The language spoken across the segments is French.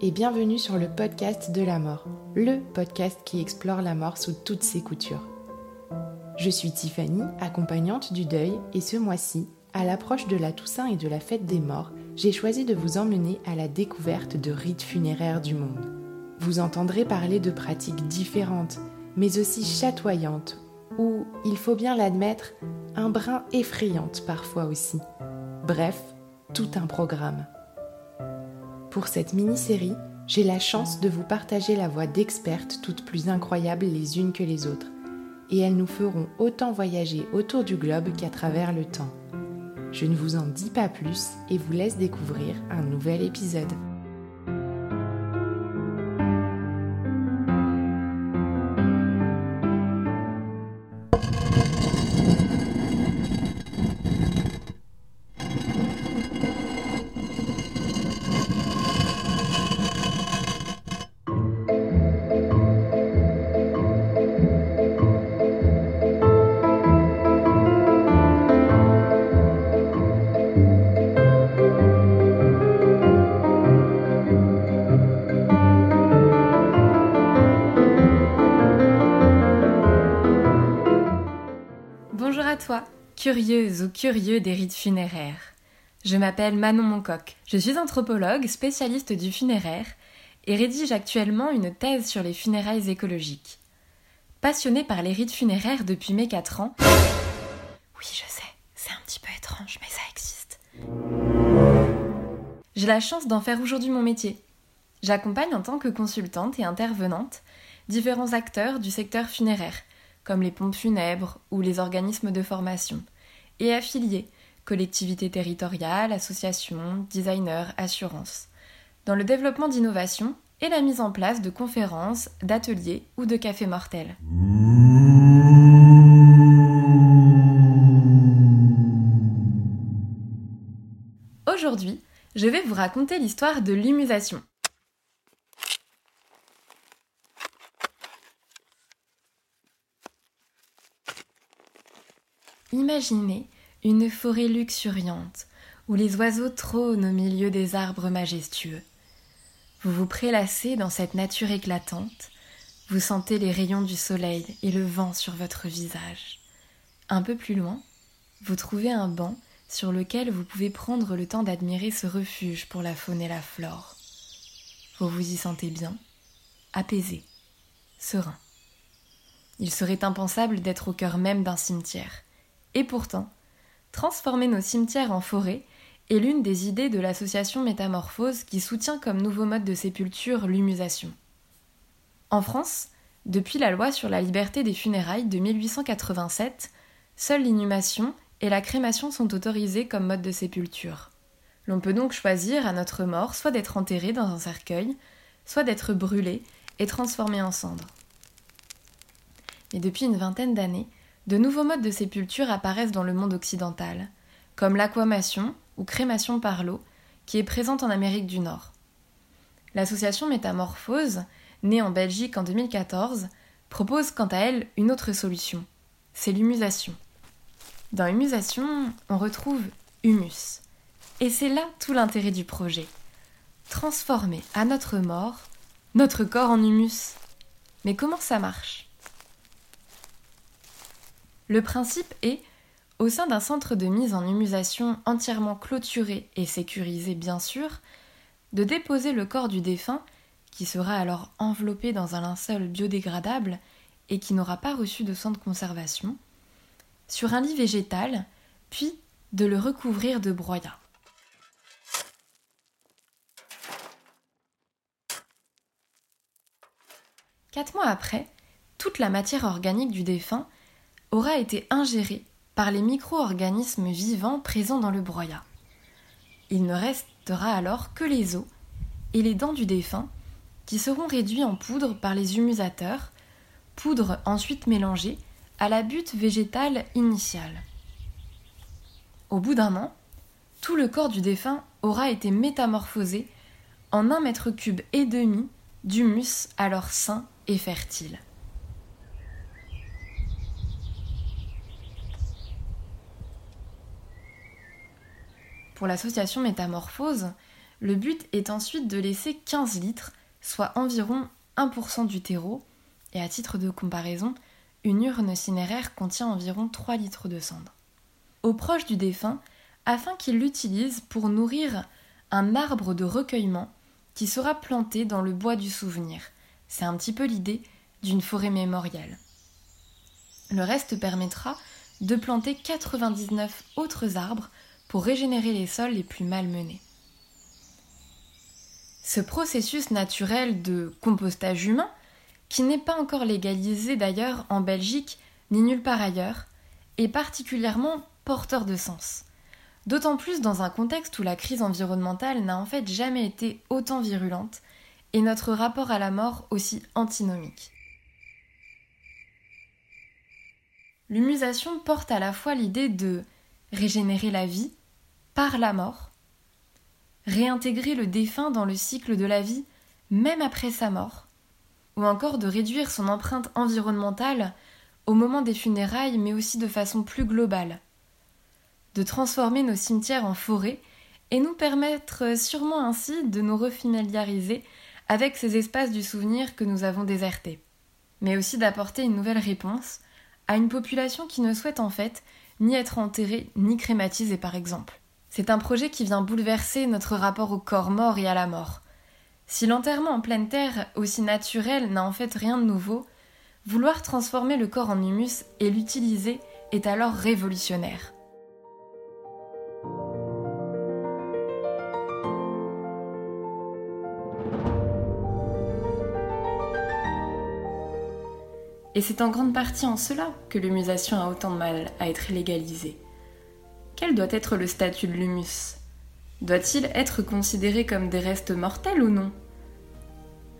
et bienvenue sur le podcast de la mort, le podcast qui explore la mort sous toutes ses coutures. Je suis Tiffany, accompagnante du deuil, et ce mois-ci, à l'approche de la Toussaint et de la fête des morts, j'ai choisi de vous emmener à la découverte de rites funéraires du monde. Vous entendrez parler de pratiques différentes, mais aussi chatoyantes, ou, il faut bien l'admettre, un brin effrayantes parfois aussi. Bref, tout un programme. Pour cette mini-série, j'ai la chance de vous partager la voix d'expertes toutes plus incroyables les unes que les autres, et elles nous feront autant voyager autour du globe qu'à travers le temps. Je ne vous en dis pas plus et vous laisse découvrir un nouvel épisode. Toi, curieuse ou curieux des rites funéraires. Je m'appelle Manon Moncoq. Je suis anthropologue, spécialiste du funéraire et rédige actuellement une thèse sur les funérailles écologiques. Passionnée par les rites funéraires depuis mes 4 ans. Oui, je sais, c'est un petit peu étrange, mais ça existe. J'ai la chance d'en faire aujourd'hui mon métier. J'accompagne en tant que consultante et intervenante différents acteurs du secteur funéraire comme les pompes funèbres ou les organismes de formation, et affiliés, collectivités territoriales, associations, designers, assurances, dans le développement d'innovations et la mise en place de conférences, d'ateliers ou de cafés mortels. Aujourd'hui, je vais vous raconter l'histoire de l'humusation. Imaginez une forêt luxuriante où les oiseaux trônent au milieu des arbres majestueux. Vous vous prélassez dans cette nature éclatante, vous sentez les rayons du soleil et le vent sur votre visage. Un peu plus loin, vous trouvez un banc sur lequel vous pouvez prendre le temps d'admirer ce refuge pour la faune et la flore. Vous vous y sentez bien, apaisé, serein. Il serait impensable d'être au cœur même d'un cimetière. Et pourtant, transformer nos cimetières en forêts est l'une des idées de l'association Métamorphose qui soutient comme nouveau mode de sépulture l'humusation. En France, depuis la loi sur la liberté des funérailles de 1887, seule l'inhumation et la crémation sont autorisées comme mode de sépulture. L'on peut donc choisir à notre mort soit d'être enterré dans un cercueil, soit d'être brûlé et transformé en cendres. Mais depuis une vingtaine d'années, de nouveaux modes de sépulture apparaissent dans le monde occidental, comme l'aquamation ou crémation par l'eau, qui est présente en Amérique du Nord. L'association Métamorphose, née en Belgique en 2014, propose quant à elle une autre solution, c'est l'humusation. Dans humusation, on retrouve humus. Et c'est là tout l'intérêt du projet. Transformer à notre mort notre corps en humus. Mais comment ça marche? Le principe est, au sein d'un centre de mise en humusation entièrement clôturé et sécurisé bien sûr, de déposer le corps du défunt qui sera alors enveloppé dans un linceul biodégradable et qui n'aura pas reçu de soins de conservation, sur un lit végétal, puis de le recouvrir de broyat. Quatre mois après, toute la matière organique du défunt aura été ingérée par les micro-organismes vivants présents dans le broyat. Il ne restera alors que les os et les dents du défunt qui seront réduits en poudre par les humusateurs, poudre ensuite mélangée à la butte végétale initiale. Au bout d'un an, tout le corps du défunt aura été métamorphosé en un mètre cube et demi d'humus alors sain et fertile. Pour l'association Métamorphose, le but est ensuite de laisser 15 litres, soit environ 1% du terreau, et à titre de comparaison, une urne cinéraire contient environ 3 litres de cendre. Aux proches du défunt, afin qu'il l'utilise pour nourrir un arbre de recueillement qui sera planté dans le bois du souvenir. C'est un petit peu l'idée d'une forêt mémoriale. Le reste permettra de planter 99 autres arbres pour régénérer les sols les plus malmenés. Ce processus naturel de compostage humain, qui n'est pas encore légalisé d'ailleurs en Belgique ni nulle part ailleurs, est particulièrement porteur de sens. D'autant plus dans un contexte où la crise environnementale n'a en fait jamais été autant virulente et notre rapport à la mort aussi antinomique. L'humusation porte à la fois l'idée de régénérer la vie par la mort, réintégrer le défunt dans le cycle de la vie même après sa mort, ou encore de réduire son empreinte environnementale au moment des funérailles mais aussi de façon plus globale, de transformer nos cimetières en forêts et nous permettre sûrement ainsi de nous refamiliariser avec ces espaces du souvenir que nous avons désertés, mais aussi d'apporter une nouvelle réponse à une population qui ne souhaite en fait ni être enterrée ni crématisée par exemple. C'est un projet qui vient bouleverser notre rapport au corps mort et à la mort. Si l'enterrement en pleine terre, aussi naturel, n'a en fait rien de nouveau, vouloir transformer le corps en humus et l'utiliser est alors révolutionnaire. Et c'est en grande partie en cela que l'humusation a autant de mal à être légalisée. Quel doit être le statut de l'humus? Doit-il être considéré comme des restes mortels ou non?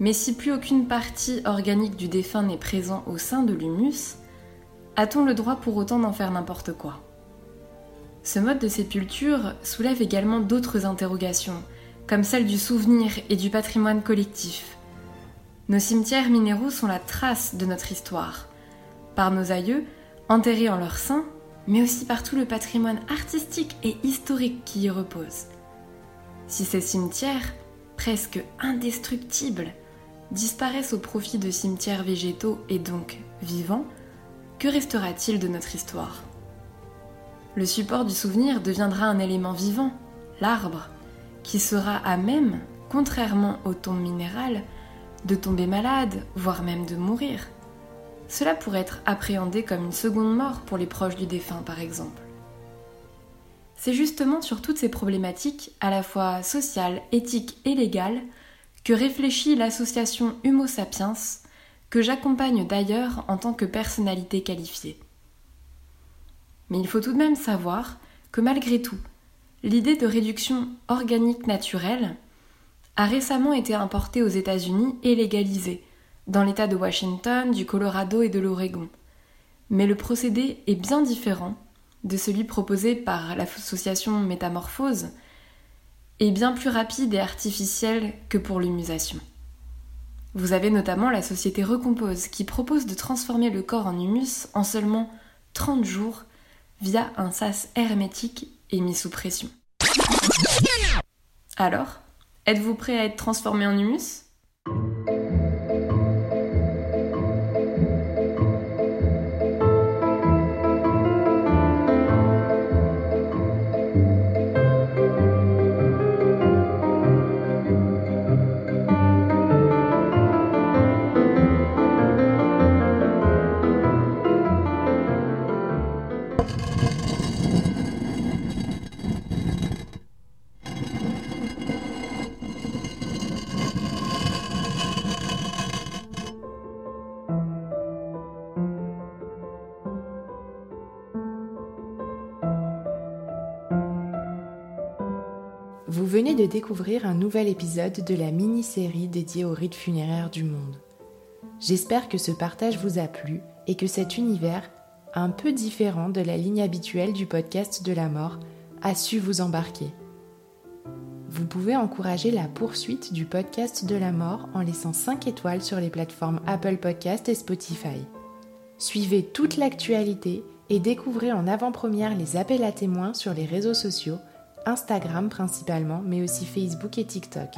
Mais si plus aucune partie organique du défunt n'est présent au sein de l'humus, a-t-on le droit pour autant d'en faire n'importe quoi? Ce mode de sépulture soulève également d'autres interrogations, comme celle du souvenir et du patrimoine collectif. Nos cimetières minéraux sont la trace de notre histoire. Par nos aïeux, enterrés en leur sein, mais aussi par tout le patrimoine artistique et historique qui y repose. Si ces cimetières, presque indestructibles, disparaissent au profit de cimetières végétaux et donc vivants, que restera-t-il de notre histoire? Le support du souvenir deviendra un élément vivant, l'arbre, qui sera à même, contrairement aux tombes minérales, de tomber malade, voire même de mourir. Cela pourrait être appréhendé comme une seconde mort pour les proches du défunt, par exemple. C'est justement sur toutes ces problématiques, à la fois sociales, éthiques et légales, que réfléchit l'association Humo Sapiens, que j'accompagne d'ailleurs en tant que personnalité qualifiée. Mais il faut tout de même savoir que malgré tout, l'idée de réduction organique naturelle a récemment été importée aux États-Unis et légalisée, dans l'État de Washington, du Colorado et de l'Oregon. Mais le procédé est bien différent de celui proposé par l'association Métamorphose et bien plus rapide et artificiel que pour l'humusation. Vous avez notamment la société Recompose qui propose de transformer le corps en humus en seulement 30 jours via un sas hermétique et mis sous pression. Alors, êtes-vous prêt à être transformé en humus? De découvrir un nouvel épisode de la mini-série dédiée aux rites funéraires du monde. J'espère que ce partage vous a plu et que cet univers, un peu différent de la ligne habituelle du podcast de la mort, a su vous embarquer. Vous pouvez encourager la poursuite du podcast de la mort en laissant 5 étoiles sur les plateformes Apple Podcast et Spotify. Suivez toute l'actualité et découvrez en avant-première les appels à témoins sur les réseaux sociaux, Instagram principalement, mais aussi Facebook et TikTok.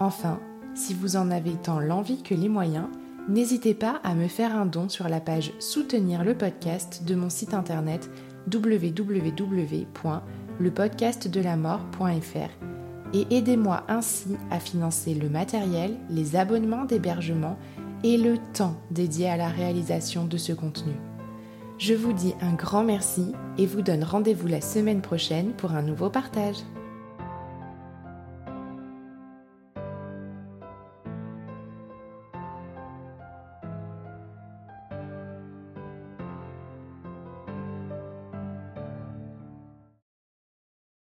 Enfin, si vous en avez tant l'envie que les moyens, n'hésitez pas à me faire un don sur la page Soutenir le podcast de mon site internet www.lepodcastdelamort.fr et aidez-moi ainsi à financer le matériel, les abonnements d'hébergement et le temps dédié à la réalisation de ce contenu. Je vous dis un grand merci et vous donne rendez-vous la semaine prochaine pour un nouveau partage.